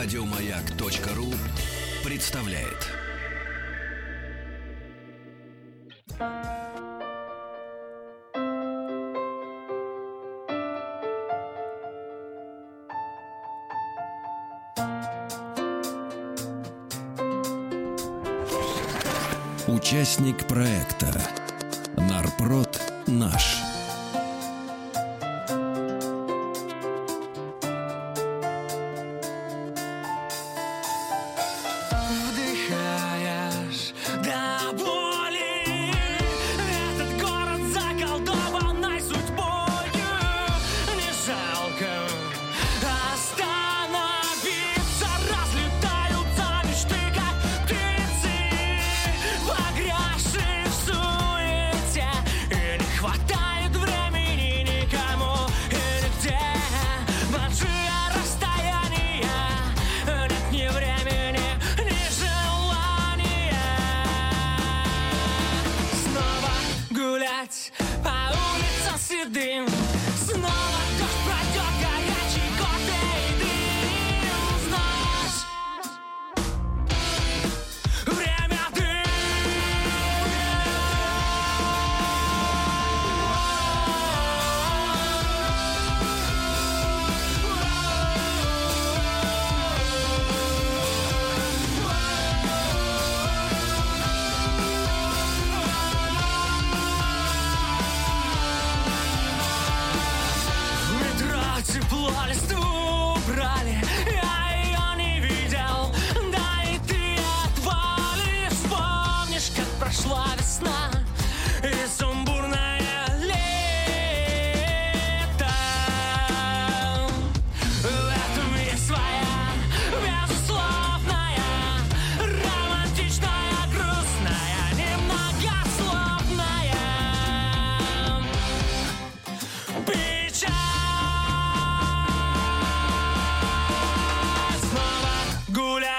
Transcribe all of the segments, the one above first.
Радиомаяк.ру представляет. Участник проекта Нарпрод наш. гулять, по а улице сидим снова.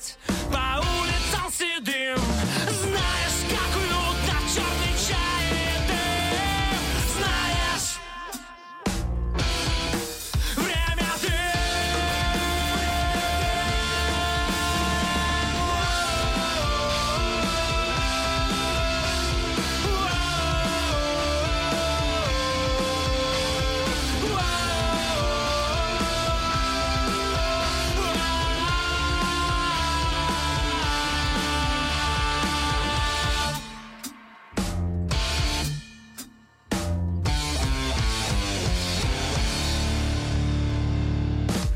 that.